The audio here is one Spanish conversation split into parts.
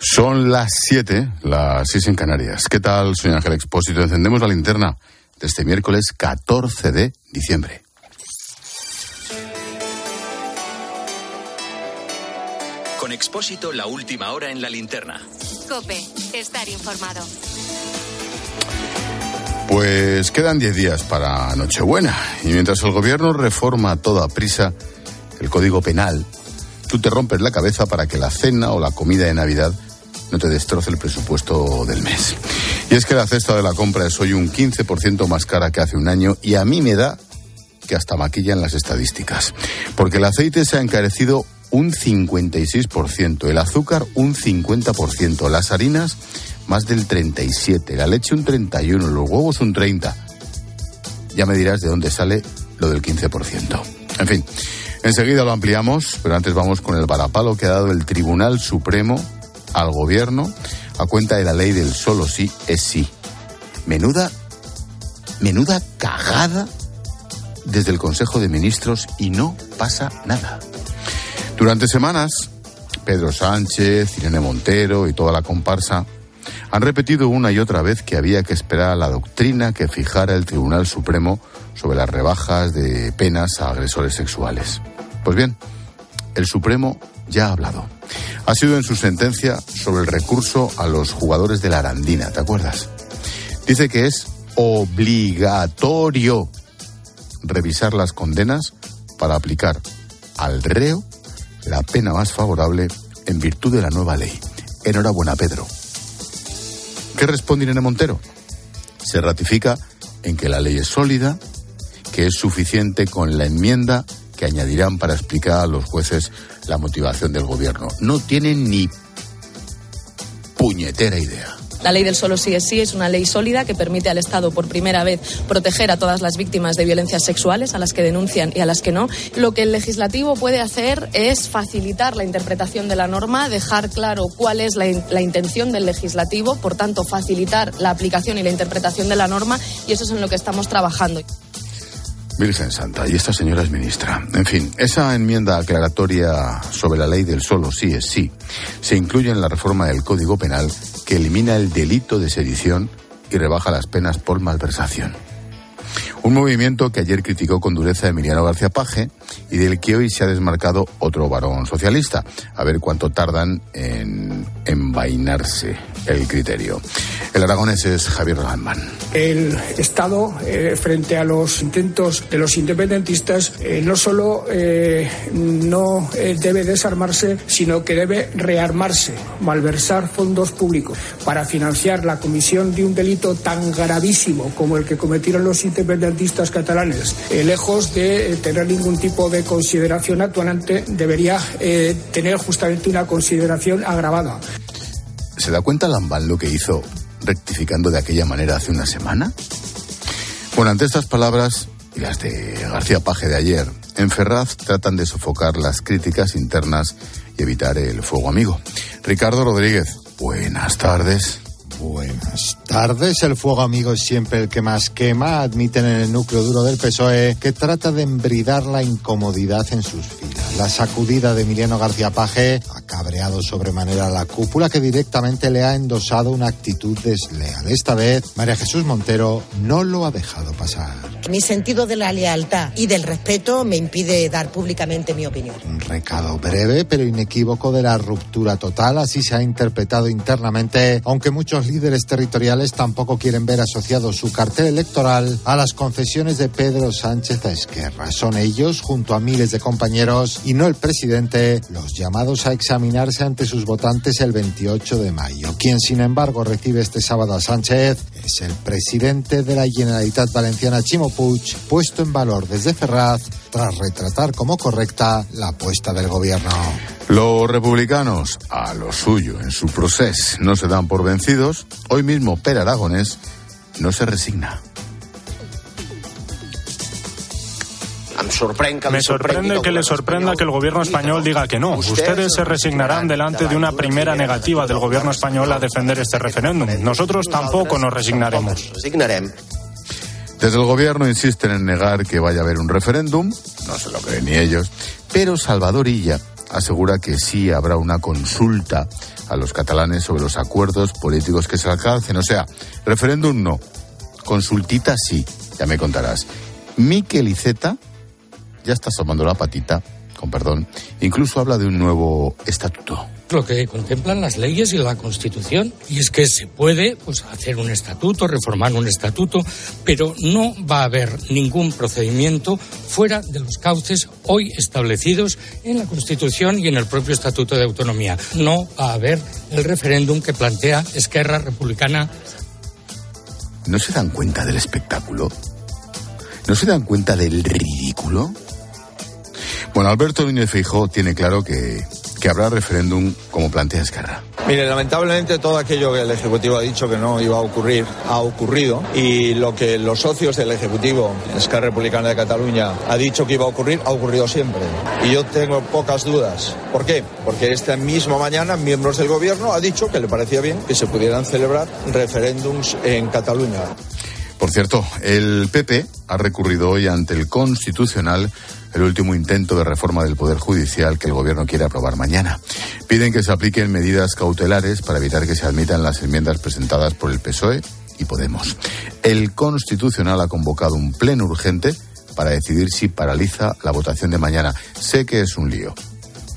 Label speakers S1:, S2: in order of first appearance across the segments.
S1: Son las 7, las 6 en Canarias. ¿Qué tal? Soy Ángel Expósito. Encendemos la linterna de este miércoles 14 de diciembre.
S2: Con Expósito, la última hora en la linterna.
S3: Cope, estar informado.
S1: Pues quedan 10 días para Nochebuena y mientras el gobierno reforma a toda prisa el Código Penal, tú te rompes la cabeza para que la cena o la comida de Navidad no te destroce el presupuesto del mes. Y es que la cesta de la compra es hoy un 15% más cara que hace un año y a mí me da que hasta maquillan las estadísticas. Porque el aceite se ha encarecido un 56%, el azúcar un 50%, las harinas más del 37%, la leche un 31%, los huevos un 30%. Ya me dirás de dónde sale lo del 15%. En fin, enseguida lo ampliamos, pero antes vamos con el varapalo que ha dado el Tribunal Supremo al gobierno a cuenta de la ley del solo sí es sí. Menuda, menuda cagada desde el Consejo de Ministros y no pasa nada. Durante semanas, Pedro Sánchez, Irene Montero y toda la comparsa han repetido una y otra vez que había que esperar a la doctrina que fijara el Tribunal Supremo sobre las rebajas de penas a agresores sexuales. Pues bien, el Supremo ya ha hablado. Ha sido en su sentencia sobre el recurso a los jugadores de la Arandina, ¿te acuerdas? Dice que es obligatorio revisar las condenas para aplicar al reo la pena más favorable en virtud de la nueva ley. Enhorabuena, Pedro. ¿Qué responde Irene Montero? Se ratifica en que la ley es sólida, que es suficiente con la enmienda que añadirán para explicar a los jueces la motivación del gobierno. No tienen ni puñetera idea.
S4: La ley del solo sí es sí es una ley sólida que permite al Estado por primera vez proteger a todas las víctimas de violencias sexuales, a las que denuncian y a las que no. Lo que el legislativo puede hacer es facilitar la interpretación de la norma, dejar claro cuál es la, la intención del legislativo, por tanto facilitar la aplicación y la interpretación de la norma y eso es en lo que estamos trabajando.
S1: Virgen Santa, y esta señora es ministra. En fin, esa enmienda aclaratoria sobre la ley del solo sí es sí se incluye en la reforma del Código Penal que elimina el delito de sedición y rebaja las penas por malversación. Un movimiento que ayer criticó con dureza Emiliano García Paje y del que hoy se ha desmarcado otro varón socialista. A ver cuánto tardan en envainarse el criterio. El aragonés es Javier Landman.
S5: El Estado, eh, frente a los intentos de los independentistas, eh, no solo eh, no eh, debe desarmarse, sino que debe rearmarse, malversar fondos públicos para financiar la comisión de un delito tan gravísimo como el que cometieron los independentistas catalanes. Eh, lejos de eh, tener ningún tipo de consideración actuante, debería eh, tener justamente una consideración agravada.
S1: ¿Se da cuenta Lambán lo que hizo rectificando de aquella manera hace una semana? Bueno, ante estas palabras y las de García Paje de ayer, en Ferraz tratan de sofocar las críticas internas y evitar el fuego amigo. Ricardo Rodríguez, buenas tardes.
S6: Buenas tardes. El fuego amigo es siempre el que más quema. Admiten en el núcleo duro del PSOE que trata de embridar la incomodidad en sus filas. La sacudida de Emiliano García Paje ha cabreado sobremanera la cúpula que directamente le ha endosado una actitud desleal. Esta vez, María Jesús Montero no lo ha dejado pasar.
S7: Mi sentido de la lealtad y del respeto me impide dar públicamente mi opinión.
S6: Un recado breve pero inequívoco de la ruptura total, así se ha interpretado internamente, aunque muchos líderes territoriales tampoco quieren ver asociado su cartel electoral a las concesiones de Pedro Sánchez a Esquerra. Son ellos, junto a miles de compañeros, y no el presidente, los llamados a examinarse ante sus votantes el 28 de mayo. Quien, sin embargo, recibe este sábado a Sánchez es el presidente de la Generalitat Valenciana, Chimo Puig, puesto en valor desde Ferraz tras retratar como correcta la apuesta del gobierno.
S1: Los republicanos, a lo suyo en su proceso, no se dan por vencidos. Hoy mismo Per Aragonés no se resigna.
S8: Me sorprende que le sorprenda que el gobierno español diga que no. Ustedes se resignarán delante de una primera negativa del gobierno español a defender este referéndum. Nosotros tampoco nos resignaremos.
S1: Desde el gobierno insisten en negar que vaya a haber un referéndum, no se lo creen ni ellos, pero Salvador Illa asegura que sí habrá una consulta a los catalanes sobre los acuerdos políticos que se alcancen. O sea, referéndum no, consultita sí, ya me contarás. Miquel Iceta ya está asomando la patita, con perdón, incluso habla de un nuevo estatuto
S9: lo que contemplan las leyes y la Constitución. Y es que se puede pues, hacer un estatuto, reformar un estatuto, pero no va a haber ningún procedimiento fuera de los cauces hoy establecidos en la Constitución y en el propio Estatuto de Autonomía. No va a haber el referéndum que plantea Esquerra Republicana.
S1: ¿No se dan cuenta del espectáculo? ¿No se dan cuenta del ridículo? Bueno, Alberto Núñez Feijóo tiene claro que que habrá referéndum como plantea Esquerra.
S10: Mire, lamentablemente todo aquello que el Ejecutivo ha dicho que no iba a ocurrir ha ocurrido y lo que los socios del Ejecutivo, Esquerra Republicana de Cataluña, ha dicho que iba a ocurrir ha ocurrido siempre. Y yo tengo pocas dudas. ¿Por qué? Porque esta misma mañana miembros del Gobierno ha dicho que le parecía bien que se pudieran celebrar referéndums en Cataluña.
S1: Por cierto, el PP ha recurrido hoy ante el Constitucional el último intento de reforma del Poder Judicial que el Gobierno quiere aprobar mañana. Piden que se apliquen medidas cautelares para evitar que se admitan las enmiendas presentadas por el PSOE y Podemos. El Constitucional ha convocado un pleno urgente para decidir si paraliza la votación de mañana. Sé que es un lío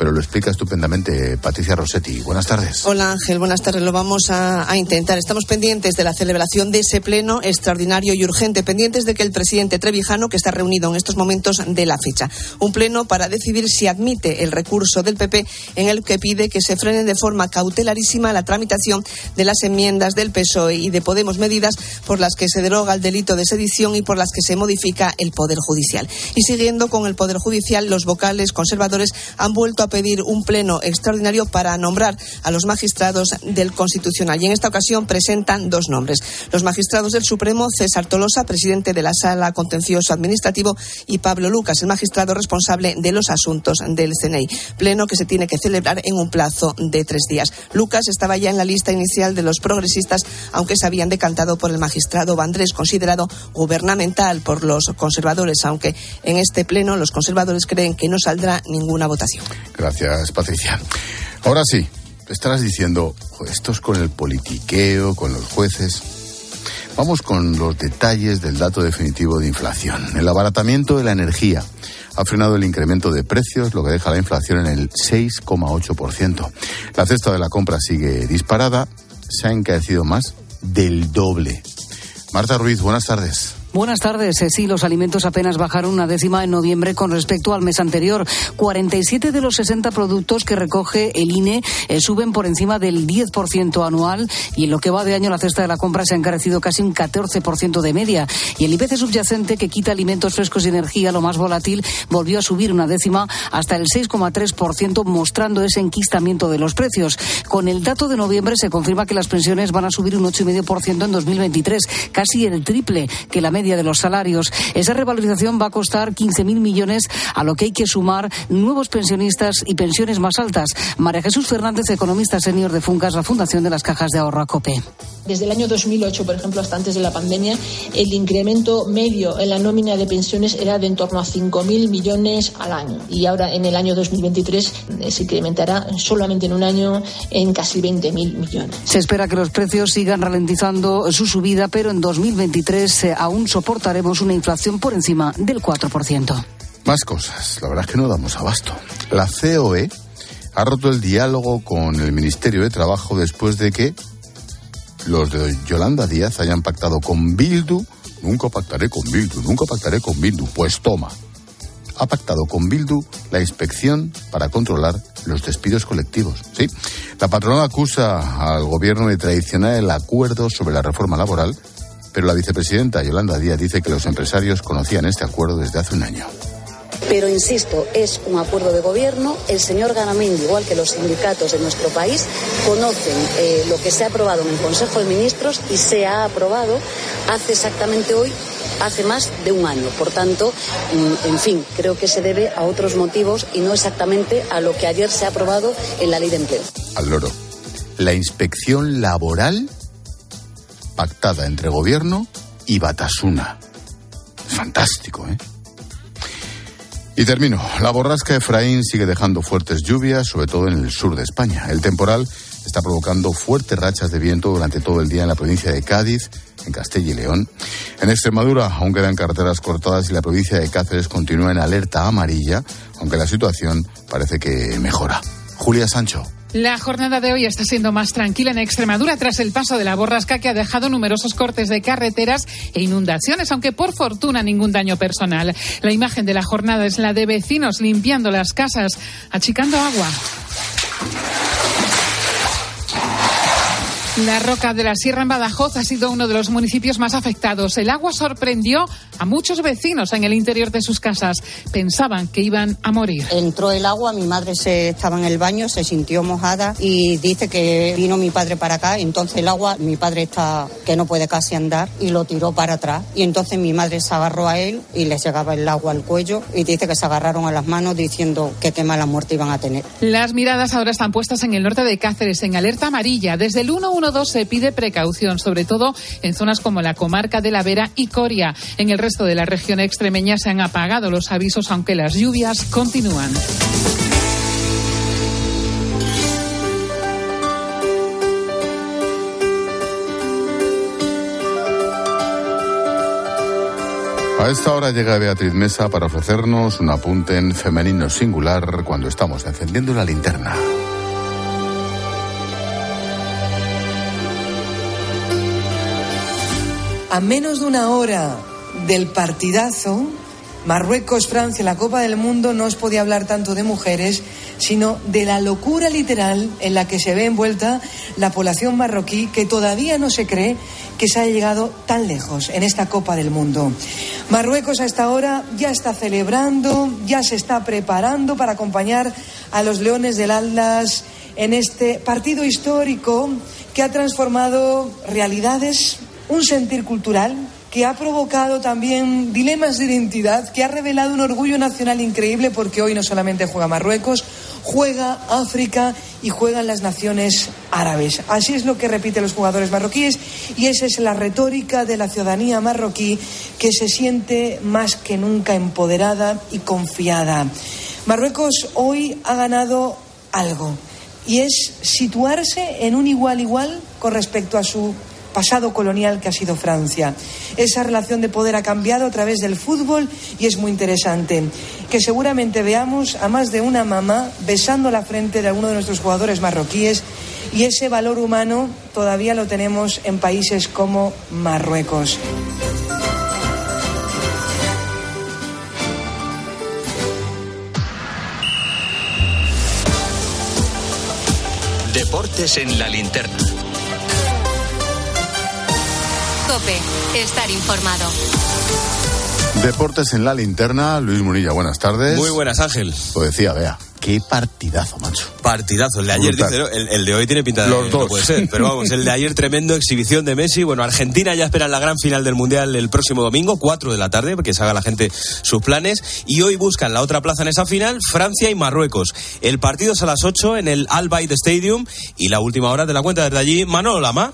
S1: pero lo explica estupendamente Patricia Rossetti. Buenas tardes.
S11: Hola Ángel, buenas tardes. Lo vamos a, intentar. Estamos pendientes de la celebración de ese pleno extraordinario y urgente, pendientes de que el presidente Trevijano, que está reunido en estos momentos de la fecha, un pleno para decidir si admite el recurso del PP en el que pide que se frene de forma cautelarísima la tramitación de las enmiendas del PSOE y de Podemos medidas por las que se deroga el delito de sedición y por las que se modifica el Poder Judicial. Y siguiendo con el Poder Judicial, los vocales conservadores han vuelto a pedir un pleno extraordinario para nombrar a los magistrados del Constitucional. Y en esta ocasión presentan dos nombres. Los magistrados del Supremo, César Tolosa, presidente de la Sala Contencioso Administrativo, y Pablo Lucas, el magistrado responsable de los asuntos del CNI. Pleno que se tiene que celebrar en un plazo de tres días. Lucas estaba ya en la lista inicial de los progresistas, aunque se habían decantado por el magistrado Vandrés, considerado gubernamental por los conservadores, aunque en este pleno los conservadores creen que no saldrá ninguna votación.
S1: Gracias, Patricia. Ahora sí, estarás diciendo, esto es con el politiqueo, con los jueces. Vamos con los detalles del dato definitivo de inflación. El abaratamiento de la energía ha frenado el incremento de precios, lo que deja la inflación en el 6,8%. La cesta de la compra sigue disparada, se ha encarecido más del doble. Marta Ruiz, buenas tardes.
S12: Buenas tardes. Eh, sí, los alimentos apenas bajaron una décima en noviembre con respecto al mes anterior. 47 de los 60 productos que recoge el INE eh, suben por encima del 10% anual y en lo que va de año la cesta de la compra se ha encarecido casi un 14% de media. Y el IPC subyacente que quita alimentos frescos y energía, lo más volátil, volvió a subir una décima hasta el 6,3%, mostrando ese enquistamiento de los precios. Con el dato de noviembre se confirma que las pensiones van a subir un 8,5% en 2023, casi el triple que la media de los salarios. Esa revalorización va a costar 15.000 millones, a lo que hay que sumar nuevos pensionistas y pensiones más altas. María Jesús Fernández, economista senior de Funcas, la Fundación de las Cajas de Ahorro ACOPE.
S13: Desde el año 2008, por ejemplo, hasta antes de la pandemia, el incremento medio en la nómina de pensiones era de en torno a 5.000 millones al año. Y ahora, en el año 2023, eh, se incrementará solamente en un año en casi 20.000 millones.
S12: Se espera que los precios sigan ralentizando su subida, pero en 2023 eh, aún soportaremos una inflación por encima del 4%.
S1: Más cosas. La verdad es que no damos abasto. La COE ha roto el diálogo con el Ministerio de Trabajo después de que los de Yolanda Díaz hayan pactado con Bildu. Nunca pactaré con Bildu, nunca pactaré con Bildu. Pues toma. Ha pactado con Bildu la inspección para controlar los despidos colectivos. Sí, la patronal acusa al gobierno de traicionar el acuerdo sobre la reforma laboral pero la vicepresidenta Yolanda Díaz dice que los empresarios conocían este acuerdo desde hace un año.
S14: Pero insisto, es un acuerdo de gobierno. El señor Ganamindi, igual que los sindicatos de nuestro país, conocen eh, lo que se ha aprobado en el Consejo de Ministros y se ha aprobado hace exactamente hoy hace más de un año. Por tanto, mm, en fin, creo que se debe a otros motivos y no exactamente a lo que ayer se ha aprobado en la ley de empleo.
S1: Al loro. La inspección laboral pactada entre gobierno y Batasuna. Fantástico, ¿eh? Y termino. La borrasca Efraín sigue dejando fuertes lluvias, sobre todo en el sur de España. El temporal está provocando fuertes rachas de viento durante todo el día en la provincia de Cádiz, en Castilla y León. En Extremadura aún quedan carreteras cortadas y la provincia de Cáceres continúa en alerta amarilla, aunque la situación parece que mejora. Julia Sancho.
S9: La jornada de hoy está siendo más tranquila en Extremadura tras el paso de la borrasca que ha dejado numerosos cortes de carreteras e inundaciones, aunque por fortuna ningún daño personal. La imagen de la jornada es la de vecinos limpiando las casas, achicando agua. La Roca de la Sierra en Badajoz ha sido uno de los municipios más afectados. El agua sorprendió a muchos vecinos en el interior de sus casas. Pensaban que iban a morir.
S15: Entró el agua, mi madre se estaba en el baño, se sintió mojada y dice que vino mi padre para acá. Entonces el agua, mi padre está que no puede casi andar y lo tiró para atrás. Y entonces mi madre se agarró a él y le llegaba el agua al cuello y dice que se agarraron a las manos diciendo que qué mala muerte iban a tener.
S9: Las miradas ahora están puestas en el norte de Cáceres en alerta amarilla. Desde el 1 se pide precaución, sobre todo en zonas como la comarca de La Vera y Coria. En el resto de la región extremeña se han apagado los avisos, aunque las lluvias continúan.
S1: A esta hora llega Beatriz Mesa para ofrecernos un apunte en femenino singular cuando estamos encendiendo la linterna.
S16: A menos de una hora del partidazo, Marruecos-Francia la Copa del Mundo no os podía hablar tanto de mujeres, sino de la locura literal en la que se ve envuelta la población marroquí que todavía no se cree que se haya llegado tan lejos en esta Copa del Mundo. Marruecos a esta hora ya está celebrando, ya se está preparando para acompañar a los Leones del Atlas en este partido histórico que ha transformado realidades un sentir cultural que ha provocado también dilemas de identidad, que ha revelado un orgullo nacional increíble porque hoy no solamente juega Marruecos, juega África y juegan las naciones árabes. Así es lo que repiten los jugadores marroquíes y esa es la retórica de la ciudadanía marroquí que se siente más que nunca empoderada y confiada. Marruecos hoy ha ganado algo y es situarse en un igual igual con respecto a su pasado colonial que ha sido Francia. Esa relación de poder ha cambiado a través del fútbol y es muy interesante. Que seguramente veamos a más de una mamá besando la frente de alguno de nuestros jugadores marroquíes y ese valor humano todavía lo tenemos en países como Marruecos.
S2: Deportes en la linterna.
S3: Cope, estar informado.
S1: Deportes en la linterna, Luis Murilla, buenas tardes.
S17: Muy buenas, Ángel.
S1: Lo decía, vea. Qué partidazo, macho.
S17: Partidazo. El de ayer, dice, el, el, de hoy tiene pinta de
S1: Los dos.
S17: no puede ser. Pero vamos, el de ayer tremendo, exhibición de Messi. Bueno, Argentina ya espera la gran final del Mundial el próximo domingo, 4 de la tarde, porque se haga la gente sus planes. Y hoy buscan la otra plaza en esa final, Francia y Marruecos. El partido es a las 8 en el Al Bayt Stadium. Y la última hora de la cuenta desde allí, Manolo Lama.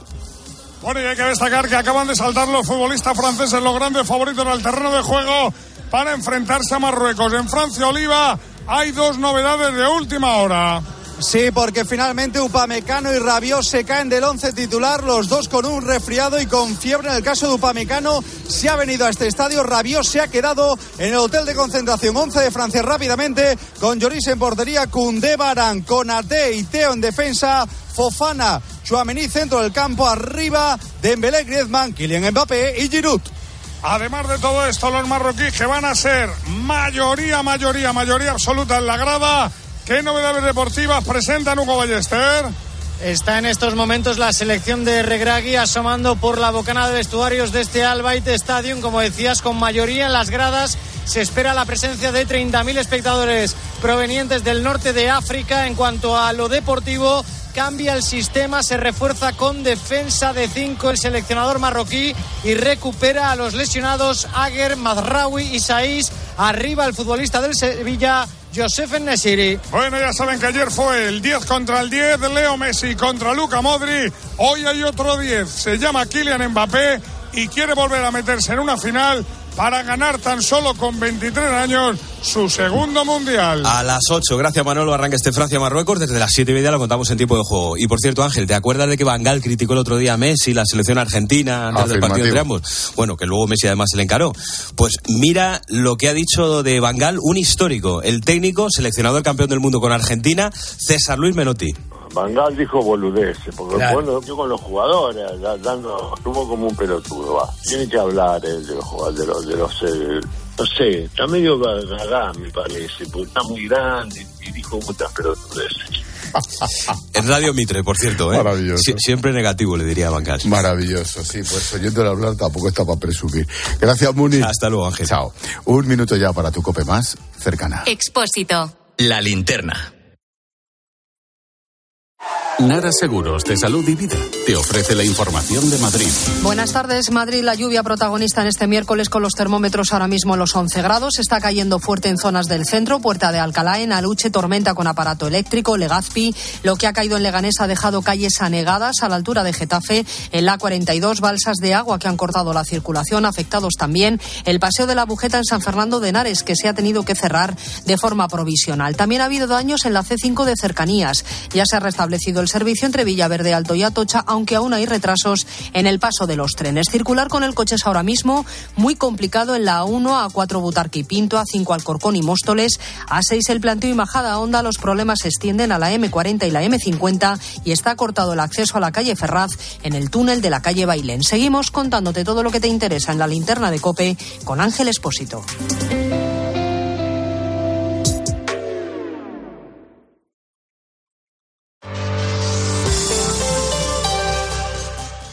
S18: Bueno, y hay que destacar que acaban de saltar los futbolistas franceses, los grandes favoritos al terreno de juego para enfrentarse a Marruecos. En Francia, Oliva, hay dos novedades de última hora.
S19: Sí, porque finalmente Upamecano y Rabiot se caen del once titular, los dos con un resfriado y con fiebre. En el caso de Upamecano, se ha venido a este estadio. Rabiot se ha quedado en el hotel de concentración 11 de Francia rápidamente, con Lloris en portería, Koundé, Barán, Conate y Teo en defensa, Fofana, Chouameni centro del campo, arriba, Dembélé, Griezmann, Kylian Mbappé y Giroud.
S18: Además de todo esto, los marroquíes que van a ser mayoría, mayoría, mayoría absoluta en la grada. ¿Qué novedades deportivas presentan Hugo Ballester?
S20: Está en estos momentos la selección de Regragui asomando por la bocana de vestuarios de este Albaite Stadium, como decías, con mayoría en las gradas. Se espera la presencia de 30.000 espectadores provenientes del norte de África. En cuanto a lo deportivo, cambia el sistema, se refuerza con defensa de 5 el seleccionador marroquí y recupera a los lesionados Aguer, Mazraoui y Saiz. Arriba el futbolista del Sevilla, Josef Nesiri.
S18: Bueno, ya saben que ayer fue el 10 contra el 10, Leo Messi contra Luca Modri. Hoy hay otro 10, se llama Kylian Mbappé y quiere volver a meterse en una final para ganar tan solo con 23 años su segundo mundial.
S17: A las 8, gracias Manolo, arranca este Francia-Marruecos. Desde las 7 y media lo contamos en tiempo de juego. Y por cierto, Ángel, ¿te acuerdas de que Bangal criticó el otro día a Messi, la selección argentina, antes del partido entre ambos? Bueno, que luego Messi además se le encaró. Pues mira lo que ha dicho de Bangal, un histórico, el técnico, seleccionador campeón del mundo con Argentina, César Luis Menotti.
S21: Bangal dijo boludeces, porque bueno, yo con los jugadores, dando, estuvo como un pelotudo, va. Tiene que hablar eh, de los jugadores, de los, de los eh, no sé, está medio gaga, me parece, porque está muy grande y dijo muchas pelotudeces.
S17: en Radio Mitre, por cierto, ¿eh? Maravilloso. siempre negativo, le diría a Bangal.
S1: Maravilloso, sí, pues oyéndole hablar tampoco está para presumir. Gracias, Muni.
S17: Hasta luego, Ángel.
S1: Chao. Un minuto ya para tu cope más cercana.
S3: Expósito.
S2: La linterna.
S22: Nara Seguros de Salud y Vida te ofrece la información de Madrid.
S23: Buenas tardes, Madrid. La lluvia protagonista en este miércoles con los termómetros ahora mismo en los 11 grados. Está cayendo fuerte en zonas del centro, Puerta de Alcalá, en Aluche, tormenta con aparato eléctrico, Legazpi. Lo que ha caído en Leganés ha dejado calles anegadas a la altura de Getafe. En la 42, balsas de agua que han cortado la circulación, afectados también el paseo de la Bujeta en San Fernando de Henares, que se ha tenido que cerrar de forma provisional. También ha habido daños en la C5 de cercanías. Ya se ha restablecido el servicio entre Villaverde Alto y Atocha, aunque aún hay retrasos en el paso de los trenes. Circular con el coche es ahora mismo muy complicado en la A1, A4 Butarque y Pinto, A5 Alcorcón y Móstoles, A6 el planteo y Majada Onda. Los problemas se extienden a la M40 y la M50 y está cortado el acceso a la calle Ferraz en el túnel de la calle Bailén. Seguimos contándote todo lo que te interesa en la linterna de Cope con Ángel Espósito.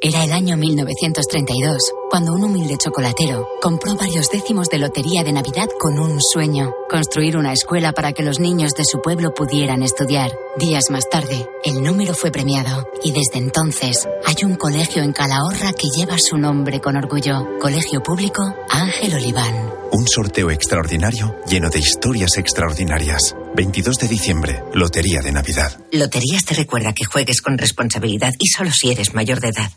S24: Era el año 1932, cuando un humilde chocolatero compró varios décimos de lotería de Navidad con un sueño, construir una escuela para que los niños de su pueblo pudieran estudiar. Días más tarde, el número fue premiado y desde entonces hay un colegio en Calahorra que lleva su nombre con orgullo, Colegio Público Ángel Oliván.
S25: Un sorteo extraordinario lleno de historias extraordinarias. 22 de diciembre, Lotería de Navidad.
S26: Loterías te recuerda que juegues con responsabilidad y solo si eres mayor de edad.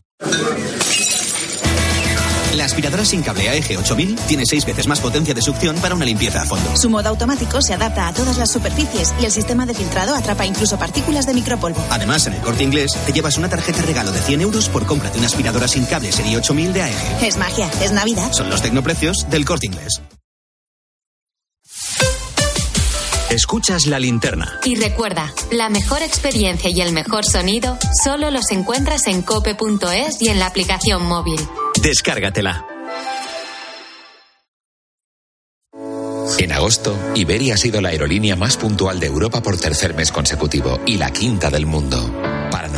S27: La aspiradora sin cable AEG 8000 tiene seis veces más potencia de succión para una limpieza a fondo.
S28: Su modo automático se adapta a todas las superficies y el sistema de filtrado atrapa incluso partículas de micropolvo.
S27: Además, en el corte inglés te llevas una tarjeta regalo de 100 euros por compra de una aspiradora sin cable serie 8000 de AEG.
S28: Es magia, es Navidad.
S27: Son los tecnoprecios del corte inglés.
S2: Escuchas la linterna.
S3: Y recuerda, la mejor experiencia y el mejor sonido solo los encuentras en cope.es y en la aplicación móvil.
S2: Descárgatela.
S29: En agosto, Iberia ha sido la aerolínea más puntual de Europa por tercer mes consecutivo y la quinta del mundo.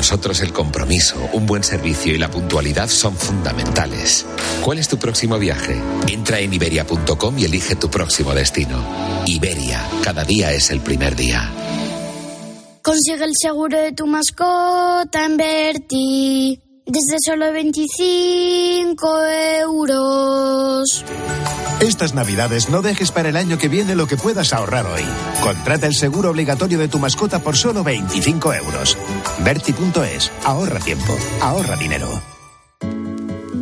S29: Nosotros el compromiso, un buen servicio y la puntualidad son fundamentales. ¿Cuál es tu próximo viaje? Entra en iberia.com y elige tu próximo destino. Iberia, cada día es el primer día.
S30: Consigue el seguro de tu mascota en Berti. Desde solo 25 euros.
S31: Estas navidades no dejes para el año que viene lo que puedas ahorrar hoy. Contrata el seguro obligatorio de tu mascota por solo 25 euros. Berti.es. Ahorra tiempo. Ahorra dinero.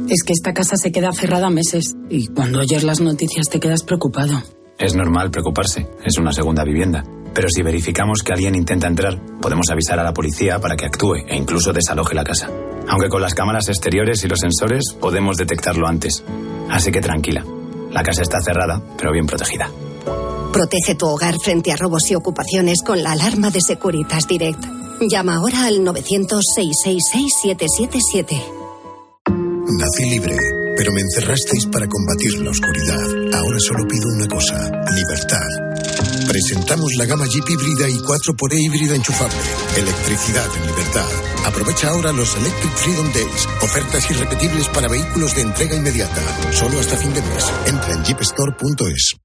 S32: Es que esta casa se queda cerrada meses y cuando oyes las noticias te quedas preocupado.
S33: Es normal preocuparse. Es una segunda vivienda. Pero si verificamos que alguien intenta entrar, podemos avisar a la policía para que actúe e incluso desaloje la casa. Aunque con las cámaras exteriores y los sensores podemos detectarlo antes. Así que tranquila. La casa está cerrada, pero bien protegida.
S34: Protege tu hogar frente a robos y ocupaciones con la alarma de Securitas Direct. Llama ahora al 900-666-777.
S35: Nací libre, pero me encerrasteis para combatir la oscuridad. Ahora solo pido una cosa, libertad. Presentamos la gama Jeep híbrida y 4xE híbrida enchufable. Electricidad en libertad. Aprovecha ahora los Electric Freedom Days. Ofertas irrepetibles para vehículos de entrega inmediata. Solo hasta fin de mes. Entra en jeepstore.es.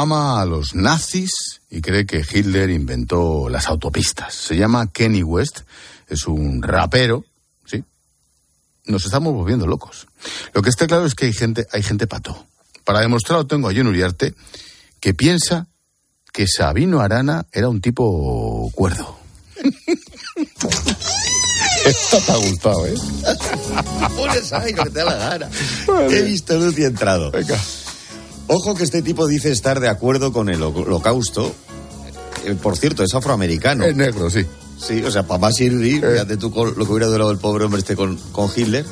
S1: Ama a los nazis y cree que Hitler inventó las autopistas. Se llama Kenny West, es un rapero, ¿sí? Nos estamos volviendo locos. Lo que está claro es que hay gente, hay gente pato. Para demostrarlo tengo a John Uriarte, que piensa que Sabino Arana era un tipo cuerdo. Esto te ha gustado, ¿eh?
S36: Pones ahí lo que te da la gana. He visto luz y entrado.
S1: Venga.
S36: Ojo que este tipo dice estar de acuerdo con el holocausto. Eh, por cierto, es afroamericano.
S1: Es negro, sí.
S36: Sí, o sea, más servir,
S1: Eh.
S36: fíjate tú lo que hubiera durado el pobre hombre este con, con Hitler.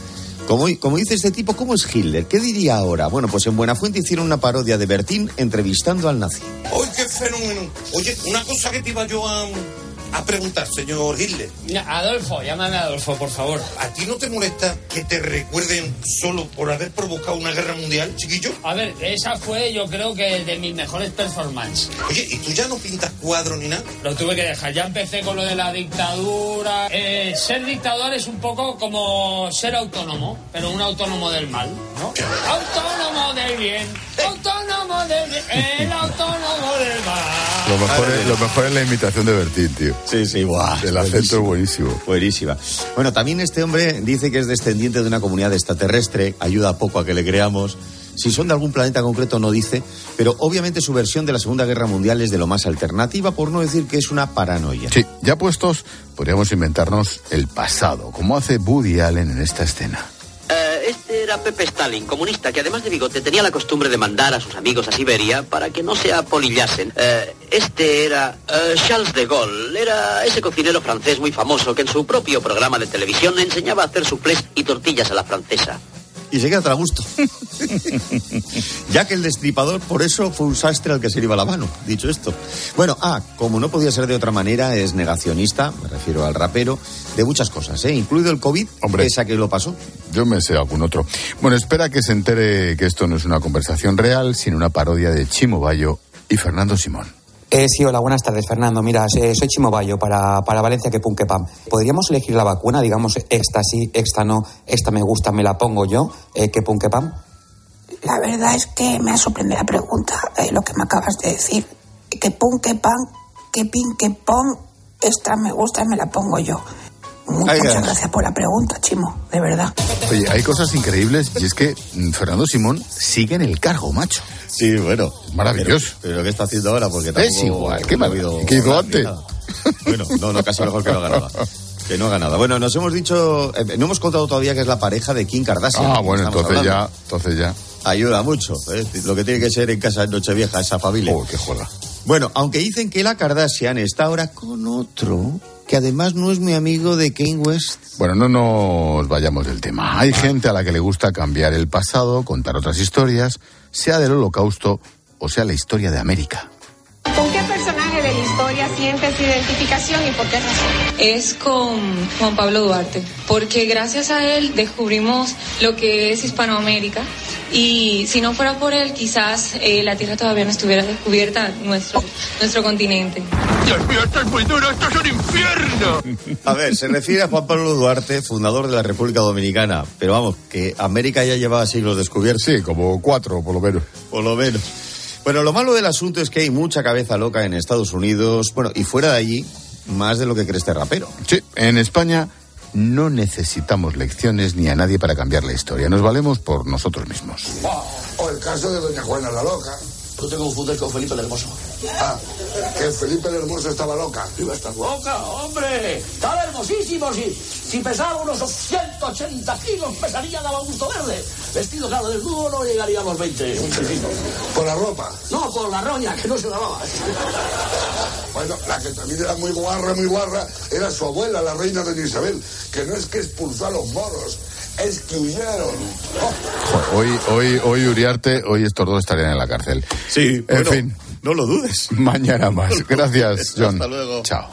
S36: Como, como dice este tipo, ¿cómo es Hitler? ¿Qué diría ahora? Bueno, pues en Buenafuente hicieron una parodia de Bertín entrevistando al nazi.
S37: ¡Oye, qué fenómeno! Oye, una cosa que te iba yo a, a preguntar, señor Hitler.
S13: Adolfo, llámame Adolfo, por favor.
S37: ¿A ti no te molesta que te recuerden solo por haber provocado una guerra mundial, chiquillo?
S13: A ver, esa fue yo creo que de mis mejores performances.
S37: Oye, ¿y tú ya no pintas cuadros ni nada?
S13: Lo tuve que dejar. Ya empecé con lo de la dictadura. Eh, ser dictador es un poco como ser autónomo, pero un autónomo del mal, ¿no? Autónomo del bien, autónomo del bien, el autónomo del mal.
S1: Lo mejor, es, lo mejor es la imitación de Bertín, tío.
S36: Sí, sí, guau.
S1: El acento es buenísimo.
S36: Buenísima. Bueno, también este hombre dice que es descendiente de una comunidad extraterrestre, ayuda poco a que le creamos. Si son de algún planeta concreto no dice, pero obviamente su versión de la Segunda Guerra Mundial es de lo más alternativa, por no decir que es una paranoia.
S1: Sí, ya puestos, podríamos inventarnos el pasado, como hace Woody Allen en esta escena.
S38: Pepe Stalin, comunista, que además de bigote tenía la costumbre de mandar a sus amigos a Siberia para que no se apolillasen. Eh, este era eh, Charles de Gaulle, era ese cocinero francés muy famoso que en su propio programa de televisión enseñaba a hacer soufflés y tortillas a la francesa.
S36: Y se queda a gusto. ya que el destripador, por eso fue un sastre al que se le iba la mano, dicho esto. Bueno, ah, como no podía ser de otra manera, es negacionista, me refiero al rapero, de muchas cosas, ¿eh? incluido el COVID,
S1: Hombre.
S36: pese a que lo pasó.
S1: Yo me sé algún otro. Bueno, espera que se entere que esto no es una conversación real, sino una parodia de Chimo Bayo y Fernando Simón.
S39: Eh, sí, hola, buenas tardes, Fernando. Mira, soy Chimo Bayo para, para Valencia que pum que pam. ¿Podríamos elegir la vacuna? Digamos, esta sí, esta no, esta me gusta, me la pongo yo, eh, que pum que pam.
S40: La verdad es que me ha sorprendido la pregunta, eh, lo que me acabas de decir. Que pum, que pan, que pin, que pon, esta me gusta me la pongo yo. Muchas gracias por la pregunta, Chimo, de verdad.
S1: Oye, hay cosas increíbles y es que Fernando Simón sigue en el cargo, macho.
S36: Sí, bueno.
S1: Maravilloso.
S36: Pero, pero ¿qué está haciendo ahora? Porque tampoco,
S1: Es igual, ¿qué
S36: habido
S1: qué hizo antes?
S36: Bueno, no, no, casi mejor que no haga nada. Que no haga nada. Bueno, nos hemos dicho, eh, no hemos contado todavía que es la pareja de Kim Kardashian.
S1: Ah, bueno, entonces ya, entonces ya.
S36: Ayuda mucho, ¿eh? lo que tiene que ser en casa en Nochevieja, esa familia.
S1: Oh, qué juega.
S36: Bueno, aunque dicen que la Kardashian está ahora con otro, que además no es mi amigo de Kane West.
S1: Bueno, no nos vayamos del tema. Hay gente a la que le gusta cambiar el pasado, contar otras historias, sea del holocausto o sea la historia de América.
S41: Historia sientes identificación y por qué razón?
S42: Es con Juan Pablo Duarte, porque gracias a él descubrimos lo que es Hispanoamérica y si no fuera por él quizás eh, la Tierra todavía no estuviera descubierta, nuestro, nuestro continente.
S43: Dios mío, esto es muy duro, esto es un infierno.
S36: A ver, se refiere a Juan Pablo Duarte, fundador de la República Dominicana. Pero vamos, que América ya llevaba siglos descubiertos.
S1: Sí, como cuatro, por lo menos.
S36: Por lo menos. Bueno, lo malo del asunto es que hay mucha cabeza loca en Estados Unidos, bueno, y fuera de allí, más de lo que cree este rapero.
S1: Sí, en España no necesitamos lecciones ni a nadie para cambiar la historia. Nos valemos por nosotros mismos.
S44: O el caso de Doña Juana la Loca.
S45: Tú te confundes con Felipe el Hermoso.
S44: Ah, que Felipe el Hermoso estaba loca.
S45: Iba a estar loca, hombre. Estaba hermosísimo. Si, si pesaba unos 180 kilos, pesaría daba gusto verde. Vestido, claro, desnudo no llegaría a los 20.
S44: ¿Por la ropa?
S45: No, por la roña, que no se lavaba.
S44: Bueno, la que también era muy guarra, muy guarra, era su abuela, la reina de Isabel, que no es que expulsó a los moros, es que huyeron.
S1: Hoy, hoy, hoy Uriarte, hoy estos dos estarían en la cárcel.
S36: Sí,
S1: en
S36: bueno,
S1: fin.
S36: No lo dudes.
S1: Mañana más. Gracias, John.
S36: Hasta luego.
S1: Chao.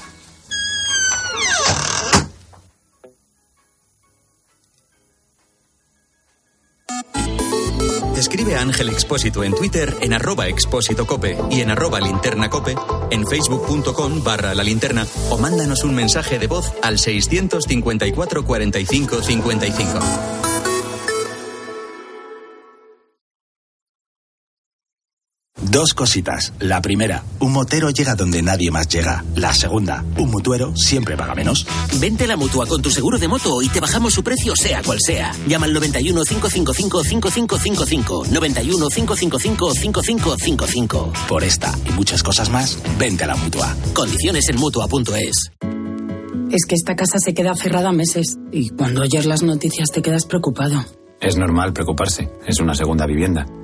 S46: Escribe a Ángel Expósito en Twitter en arroba expósito cope y en arroba linterna cope, en facebook.com barra la linterna o mándanos un mensaje de voz al 654 45 55.
S47: Dos cositas. La primera, un motero llega donde nadie más llega. La segunda, un mutuero siempre paga menos.
S39: Vente a la mutua con tu seguro de moto y te bajamos su precio, sea cual sea. Llama al 91 555 5555. 91 555 5555.
S47: Por esta y muchas cosas más, vente a la mutua.
S39: Condiciones en mutua.es.
S32: Es que esta casa se queda cerrada meses y cuando oyes las noticias te quedas preocupado.
S33: Es normal preocuparse, es una segunda vivienda.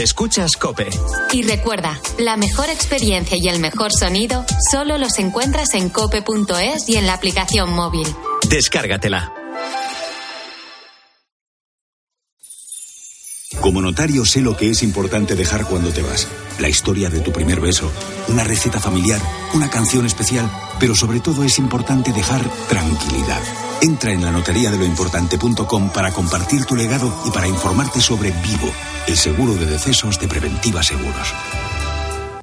S46: Escuchas Cope.
S48: Y recuerda, la mejor experiencia y el mejor sonido solo los encuentras en cope.es y en la aplicación móvil.
S46: Descárgatela.
S35: Como notario sé lo que es importante dejar cuando te vas. La historia de tu primer beso, una receta familiar, una canción especial, pero sobre todo es importante dejar tranquilidad. Entra en la notaría de lo importante.com para compartir tu legado y para informarte sobre Vivo, el seguro de decesos de Preventiva Seguros.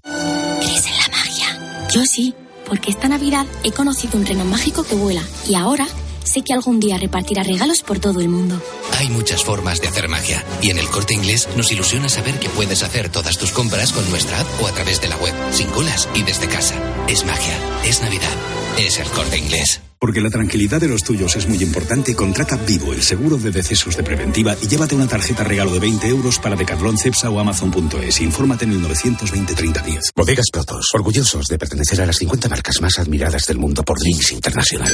S3: ¿Crees en la magia? Yo sí, porque esta Navidad he conocido un reno mágico que vuela y ahora sé que algún día repartirá regalos por todo el mundo.
S29: Hay muchas formas de hacer magia y en el corte inglés nos ilusiona saber que puedes hacer todas tus compras con nuestra app o a través de la web, sin colas y desde casa. Es magia, es Navidad, es el corte inglés.
S45: Porque la tranquilidad de los tuyos es muy importante, contrata Vivo, el seguro de decesos de preventiva, y llévate una tarjeta regalo de 20 euros para Decathlon, Cepsa o Amazon.es. Infórmate en el 920 30 10. Bodegas Protos, orgullosos de pertenecer a las 50 marcas más admiradas del mundo por Drinks Internacional.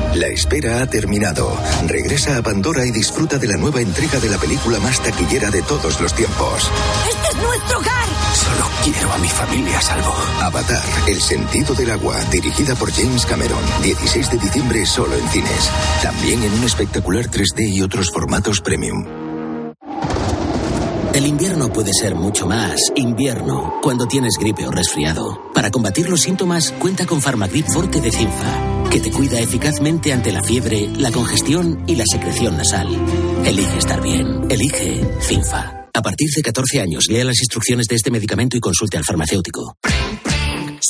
S31: La espera ha terminado. Regresa a Pandora y disfruta de la nueva entrega de la película más taquillera de todos los tiempos.
S3: ¡Este es nuestro hogar!
S31: Solo quiero a mi familia a salvo. Avatar, El sentido del agua, dirigida por James Cameron. 16 de diciembre solo en cines. También en un espectacular 3D y otros formatos premium.
S39: El invierno puede ser mucho más invierno cuando tienes gripe o resfriado. Para combatir los síntomas, cuenta con Farmagrip Forte de Cinfa, que te cuida eficazmente ante la fiebre, la congestión y la secreción nasal. Elige estar bien. Elige Cinfa. A partir de 14 años, lea las instrucciones de este medicamento y consulte al farmacéutico.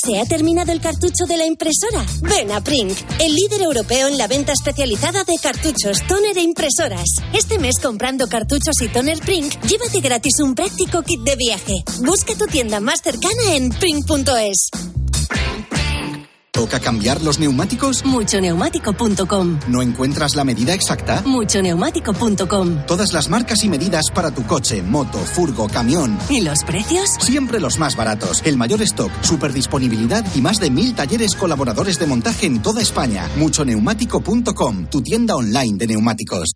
S34: ¿Se ha terminado el cartucho de la impresora? Ven a Prink, el líder europeo en la venta especializada de cartuchos, toner e impresoras. Este mes comprando cartuchos y toner Prink, llévate gratis un práctico kit de viaje. Busca tu tienda más cercana en prink.es.
S35: ¿Toca cambiar los neumáticos?
S34: Muchoneumático.com.
S35: ¿No encuentras la medida exacta?
S34: Muchoneumático.com.
S35: Todas las marcas y medidas para tu coche, moto, furgo, camión.
S34: ¿Y los precios?
S35: Siempre los más baratos. El mayor stock, super disponibilidad y más de mil talleres colaboradores de montaje en toda España. Muchoneumático.com, tu tienda online de neumáticos.